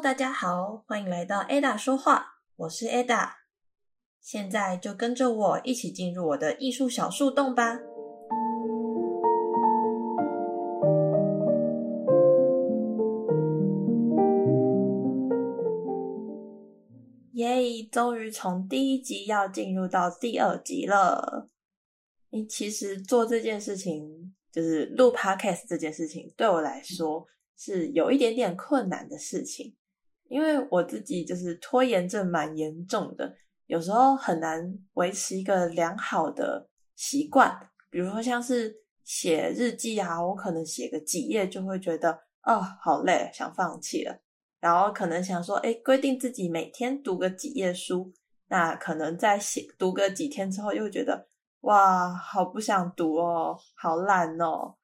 大家好，欢迎来到 Ada 说话，我是 Ada。现在就跟着我一起进入我的艺术小树洞吧。耶！终于从第一集要进入到第二集了。你其实做这件事情，就是录 Podcast 这件事情，对我来说是有一点点困难的事情，因为我自己就是拖延症蛮严重的，有时候很难维持一个良好的习惯。比如说像是写日记啊，我可能写个几页就会觉得哦好累，想放弃了。然后可能想说，哎，规定自己每天读个几页书，那可能在写读个几天之后，又觉得哇，好不想读哦，好烂哦。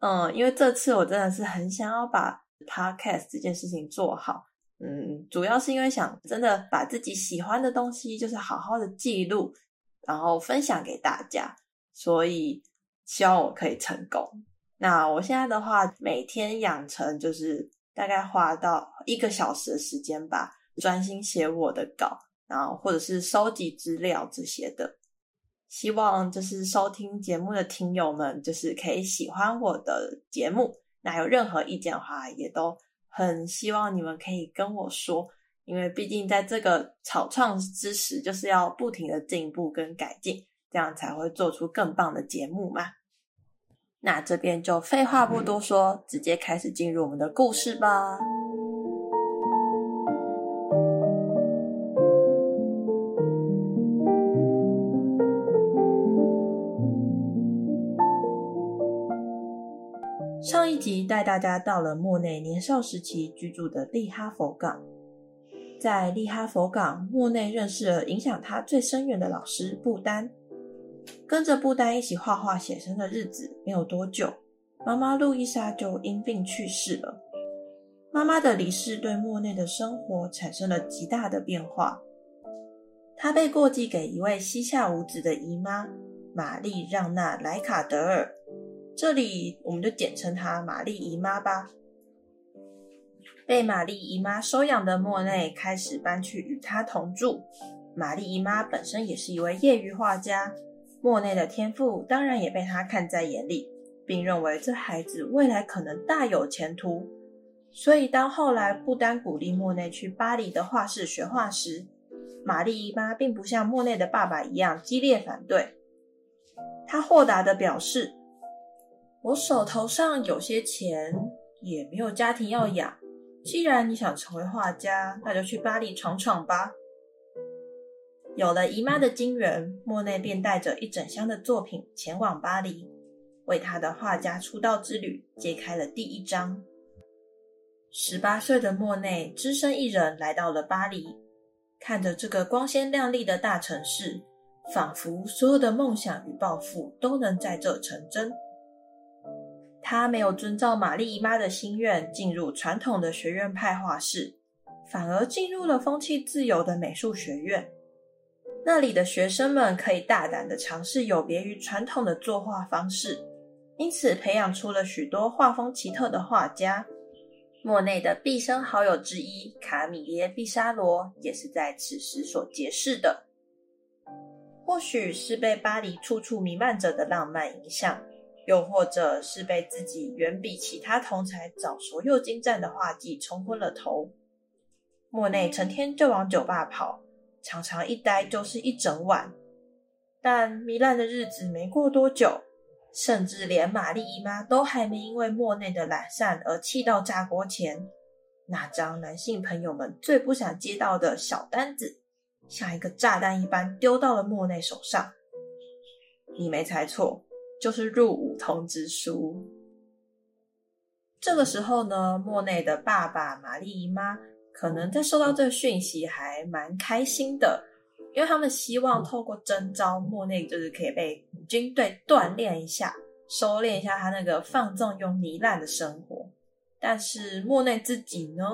嗯，因为这次我真的是很想要把 podcast 这件事情做好，嗯，主要是因为想真的把自己喜欢的东西，就是好好的记录，然后分享给大家，所以希望我可以成功。那我现在的话，每天养成就是。大概花到一个小时的时间吧，专心写我的稿，然后或者是收集资料这些的。希望就是收听节目的听友们，就是可以喜欢我的节目。那有任何意见的话，也都很希望你们可以跟我说，因为毕竟在这个草创之时，就是要不停的进步跟改进，这样才会做出更棒的节目嘛。那这边就废话不多说，直接开始进入我们的故事吧。集带大家到了莫内年少时期居住的利哈佛港，在利哈佛港，莫内认识了影响他最深远的老师布丹。跟着布丹一起画画写生的日子没有多久，妈妈路易莎就因病去世了。妈妈的离世对莫内的生活产生了极大的变化。他被过继给一位膝下无子的姨妈玛丽让娜莱卡德尔，这里我们就简称她玛丽姨妈吧。被玛丽姨妈收养的莫内开始搬去与她同住。玛丽姨妈本身也是一位业余画家。莫内的天赋当然也被她看在眼里，并认为这孩子未来可能大有前途。所以，当后来不丹鼓励莫内去巴黎的画室学画时，玛丽姨妈并不像莫内的爸爸一样激烈反对。她豁达的表示：“我手头上有些钱，也没有家庭要养。既然你想成为画家，那就去巴黎闯闯吧。”有了姨妈的金援，莫内便带着一整箱的作品前往巴黎，为他的画家出道之旅揭开了第一章。十八岁的莫内只身一人来到了巴黎，看着这个光鲜亮丽的大城市，仿佛所有的梦想与抱负都能在这成真。他没有遵照玛丽姨妈的心愿进入传统的学院派画室，反而进入了风气自由的美术学院。那里的学生们可以大胆的尝试有别于传统的作画方式，因此培养出了许多画风奇特的画家。莫内的毕生好友之一卡米耶·毕沙罗也是在此时所结识的。或许是被巴黎处处弥漫着的浪漫影响，又或者是被自己远比其他同才早熟又精湛的画技冲昏了头，莫内成天就往酒吧跑。常常一待就是一整晚，但糜烂的日子没过多久，甚至连玛丽姨妈都还没因为莫内的懒散而气到炸锅前，那张男性朋友们最不想接到的小单子，像一个炸弹一般丢到了莫内手上。你没猜错，就是入伍通知书。这个时候呢，莫内的爸爸玛丽姨妈。可能在收到这个讯息还蛮开心的，因为他们希望透过征召莫内，就是可以被军队锻炼一下，收敛一下他那个放纵又糜烂的生活。但是莫内自己呢，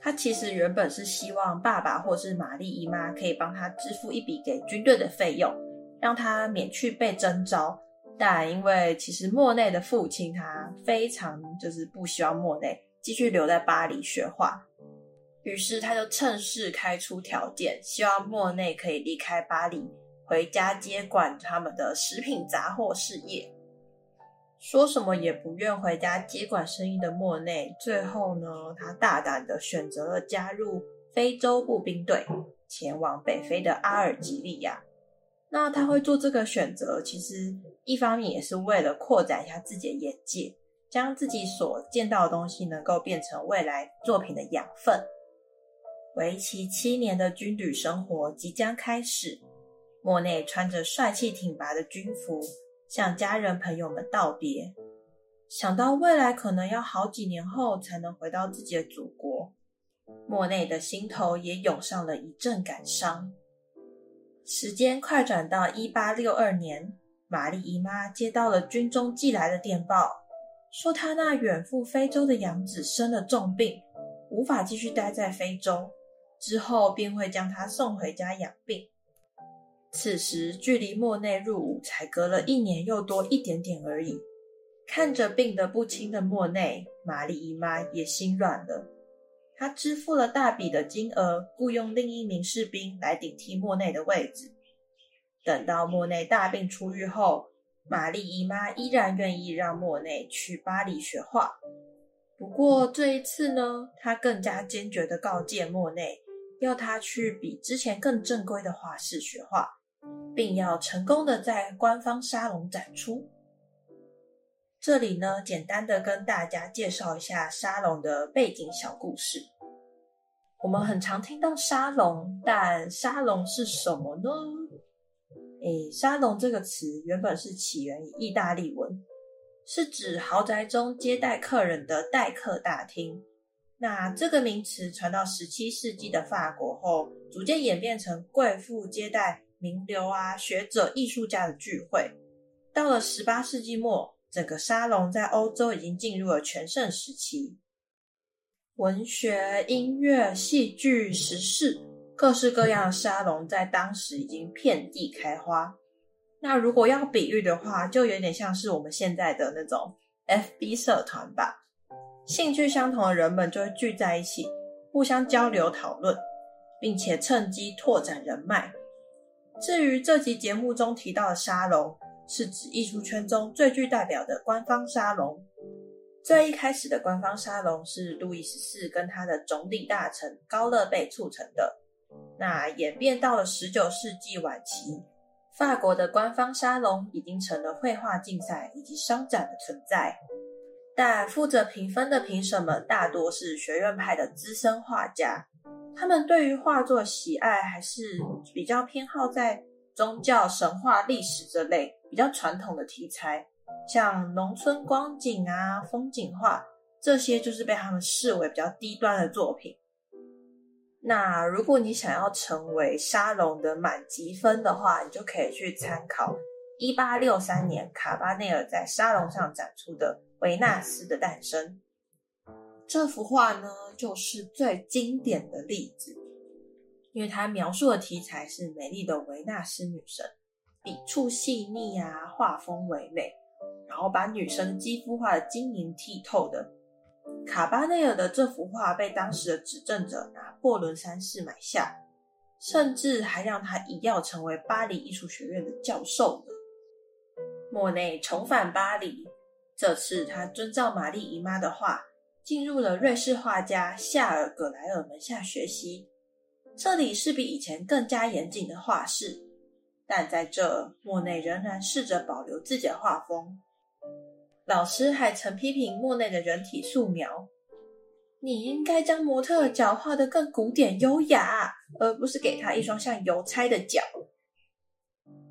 他其实原本是希望爸爸或是玛丽姨妈可以帮他支付一笔给军队的费用，让他免去被征召。但因为其实莫内的父亲他非常就是不希望莫内。继续留在巴黎学画。于是他就趁势开出条件，希望莫内可以离开巴黎，回家接管他们的食品杂货事业。说什么也不愿回家接管生意的莫内，最后呢，他大胆的选择了加入非洲步兵队，前往北非的阿尔及利亚。那他会做这个选择，其实一方面也是为了扩展一下自己的眼界，将自己所见到的东西能够变成未来作品的养分。为期七年的军旅生活即将开始，莫内穿着帅气挺拔的军服，向家人朋友们道别。想到未来可能要好几年后才能回到自己的祖国，莫内的心头也涌上了一阵感伤。时间快转到一八六二年，玛丽姨妈接到了军中寄来的电报，说她那远赴非洲的养子生了重病，无法继续待在非洲。之后便会将他送回家养病。此时距离莫内入伍才隔了一年又多一点点而已。看着病得不轻的莫内，玛丽姨妈也心软了。他支付了大笔的金额，雇佣另一名士兵来顶替莫内的位置。等到莫内大病初愈后，玛丽姨妈依然愿意让莫内去巴黎学画。不过这一次呢，她更加坚决的告诫莫内。要他去比之前更正规的画室学画，并要成功的在官方沙龙展出。这里呢，简单的跟大家介绍一下沙龙的背景小故事。我们很常听到沙龙，但沙龙是什么呢？诶，沙龙这个词原本是起源于意大利文，是指豪宅中接待客人的待客大厅。那这个名词传到十七世纪的法国后，逐渐演变成贵妇接待名流啊、学者、艺术家的聚会。到了十八世纪末，整个沙龙在欧洲已经进入了全盛时期。文学、音乐、戏剧、时事，各式各样的沙龙在当时已经遍地开花。那如果要比喻的话，就有点像是我们现在的那种 FB 社团吧。兴趣相同的人们就会聚在一起，互相交流讨论，并且趁机拓展人脉。至于这集节目中提到的沙龙，是指艺术圈中最具代表的官方沙龙。最一开始的官方沙龙是路易十四跟他的总理大臣高乐贝促成的。那演变到了十九世纪晚期，法国的官方沙龙已经成了绘画竞赛以及商展的存在。但负责评分的评审们大多是学院派的资深画家，他们对于画作喜爱还是比较偏好在宗教、神话、历史这类比较传统的题材，像农村光景啊、风景画这些，就是被他们视为比较低端的作品。那如果你想要成为沙龙的满级分的话，你就可以去参考一八六三年卡巴内尔在沙龙上展出的。维纳斯的诞生，这幅画呢，就是最经典的例子，因为它描述的题材是美丽的维纳斯女神，笔触细腻啊，画风唯美，然后把女生肌肤画的晶莹剔透的。卡巴内尔的这幅画被当时的执政者拿破仑三世买下，甚至还让他一跃成为巴黎艺术学院的教授呢。莫内重返巴黎。这次他遵照玛丽姨妈的话，进入了瑞士画家夏尔·葛莱尔门下学习。这里是比以前更加严谨的画室，但在这，莫内仍然试着保留自己的画风。老师还曾批评莫内的人体素描：“你应该将模特脚画得更古典优雅，而不是给他一双像邮差的脚。”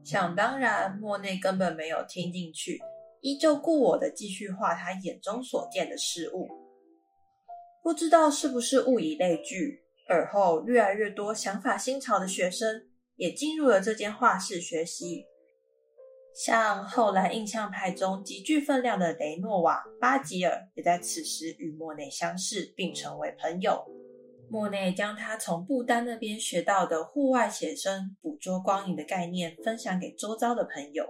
想当然，莫内根本没有听进去。依旧故我的继续画他眼中所见的事物，不知道是不是物以类聚，而后越来越多想法新潮的学生也进入了这间画室学习。像后来印象派中极具分量的雷诺瓦、巴吉尔，也在此时与莫内相识，并成为朋友。莫内将他从布丹那边学到的户外写生、捕捉光影的概念分享给周遭的朋友。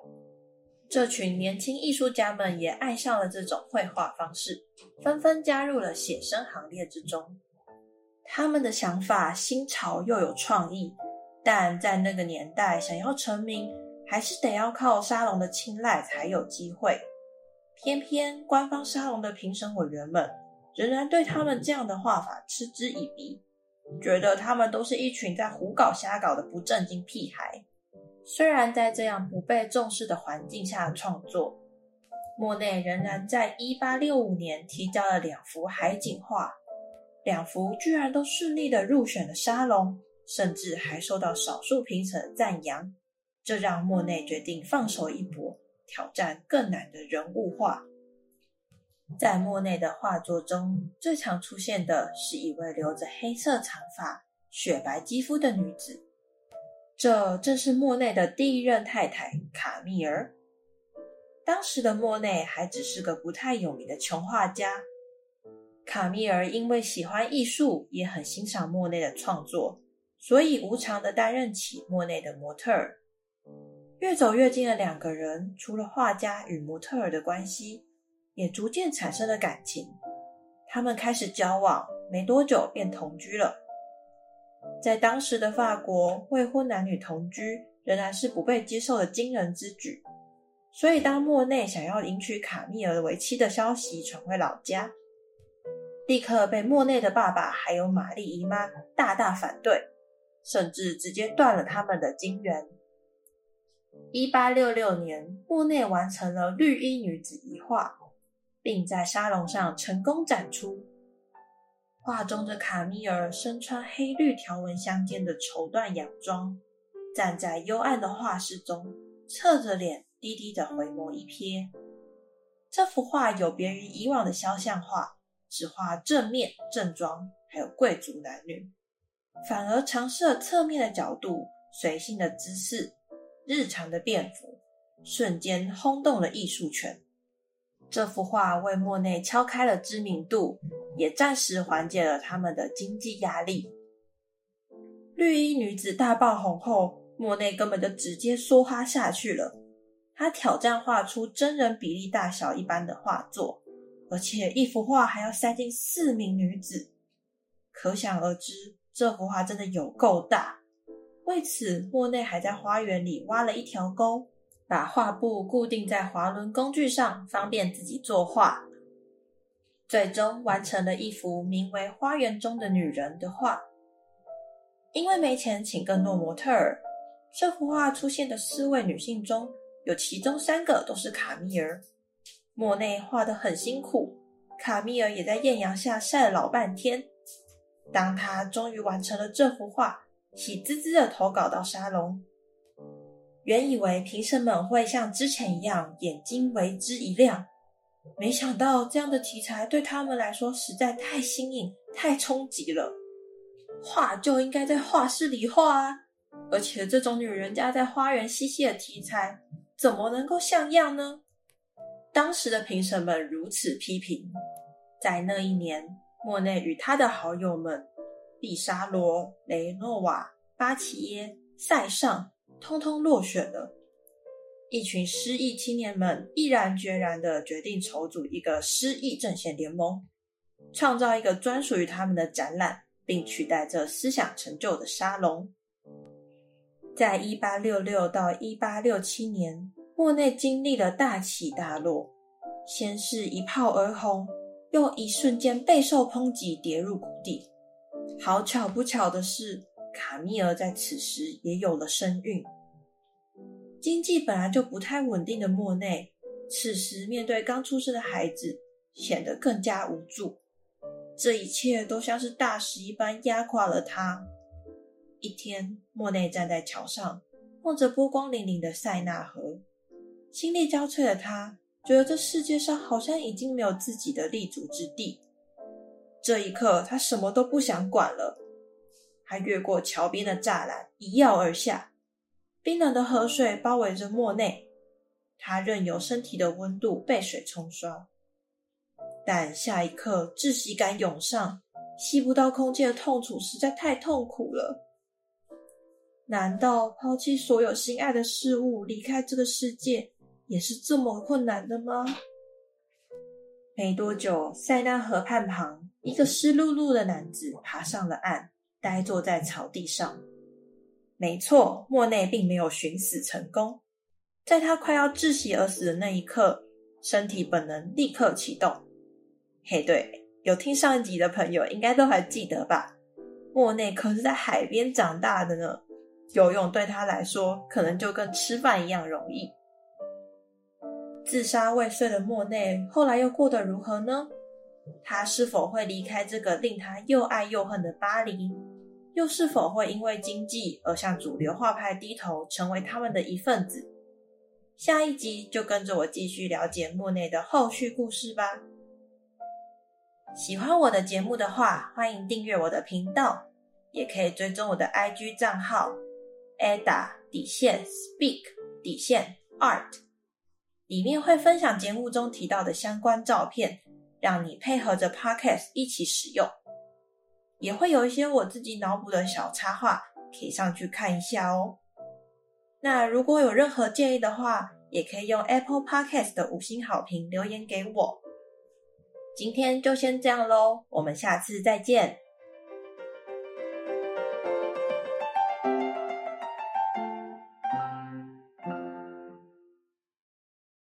这群年轻艺术家们也爱上了这种绘画方式，纷纷加入了写生行列之中。他们的想法新潮又有创意，但在那个年代，想要成名，还是得要靠沙龙的青睐才有机会。偏偏官方沙龙的评审委员们仍然对他们这样的画法嗤之以鼻，觉得他们都是一群在胡搞瞎搞的不正经屁孩。虽然在这样不被重视的环境下创作，莫内仍然在1865年提交了两幅海景画，两幅居然都顺利的入选了沙龙，甚至还受到少数评审的赞扬。这让莫内决定放手一搏，挑战更难的人物画。在莫内的画作中，最常出现的是一位留着黑色长发、雪白肌肤的女子。这正是莫内的第一任太太卡密尔。当时的莫内还只是个不太有名的穷画家。卡密尔因为喜欢艺术，也很欣赏莫内的创作，所以无偿的担任起莫内的模特儿。越走越近的两个人，除了画家与模特儿的关系，也逐渐产生了感情。他们开始交往，没多久便同居了。在当时的法国，未婚男女同居仍然是不被接受的惊人之举。所以，当莫内想要迎娶卡密尔为妻的消息传回老家，立刻被莫内的爸爸还有玛丽姨妈大大反对，甚至直接断了他们的金缘。一八六六年，莫内完成了《绿衣女子》一画，并在沙龙上成功展出。画中的卡米尔身穿黑绿条纹相间的绸缎洋装，站在幽暗的画室中，侧着脸，低低的回眸一瞥。这幅画有别于以往的肖像画，只画正面正装，还有贵族男女，反而尝试了侧面的角度、随性的姿势、日常的便服，瞬间轰动了艺术圈。这幅画为莫内敲开了知名度。也暂时缓解了他们的经济压力。绿衣女子大爆红后，莫内根本就直接梭哈下去了。他挑战画出真人比例大小一般的画作，而且一幅画还要塞进四名女子，可想而知，这幅画真的有够大。为此，莫内还在花园里挖了一条沟，把画布固定在滑轮工具上，方便自己作画。最终完成了一幅名为《花园中的女人》的画。因为没钱请更多模特儿，这幅画出现的四位女性中有其中三个都是卡米尔。莫内画得很辛苦，卡米尔也在艳阳下晒了老半天。当他终于完成了这幅画，喜滋滋的投稿到沙龙。原以为评审们会像之前一样，眼睛为之一亮。没想到这样的题材对他们来说实在太新颖、太冲击了。画就应该在画室里画啊！而且这种女人家在花园嬉戏的题材，怎么能够像样呢？当时的评审们如此批评。在那一年，莫内与他的好友们毕沙罗、雷诺瓦、巴齐耶、塞尚，通通落选了。一群失意青年们毅然决然的决定筹组一个失意阵线联盟，创造一个专属于他们的展览，并取代这思想成就的沙龙。在一八六六到一八六七年，莫内经历了大起大落，先是一炮而红，又一瞬间备受抨击，跌入谷底。好巧不巧的是，卡米尔在此时也有了身孕。经济本来就不太稳定的莫内，此时面对刚出生的孩子，显得更加无助。这一切都像是大石一般压垮了他。一天，莫内站在桥上，望着波光粼粼的塞纳河，心力交瘁的他，觉得这世界上好像已经没有自己的立足之地。这一刻，他什么都不想管了，他越过桥边的栅栏，一跃而下。冰冷的河水包围着莫内，他任由身体的温度被水冲刷。但下一刻，窒息感涌上，吸不到空气的痛楚实在太痛苦了。难道抛弃所有心爱的事物，离开这个世界，也是这么困难的吗？没多久，塞纳河畔旁，一个湿漉漉的男子爬上了岸，呆坐在草地上。没错，莫内并没有寻死成功。在他快要窒息而死的那一刻，身体本能立刻启动。嘿，对，有听上一集的朋友应该都还记得吧？莫内可是在海边长大的呢，游泳对他来说可能就跟吃饭一样容易。自杀未遂的莫内，后来又过得如何呢？他是否会离开这个令他又爱又恨的巴黎？又是否会因为经济而向主流画派低头，成为他们的一份子？下一集就跟着我继续了解莫内的后续故事吧。喜欢我的节目的话，欢迎订阅我的频道，也可以追踪我的 IG 账号 Ada 底线 Speak 底线 Art。里面会分享节目中提到的相关照片，让你配合着 Podcast 一起使用。也会有一些我自己脑补的小插画，可以上去看一下哦。那如果有任何建议的话，也可以用 Apple Podcast 的五星好评留言给我。今天就先这样喽，我们下次再见。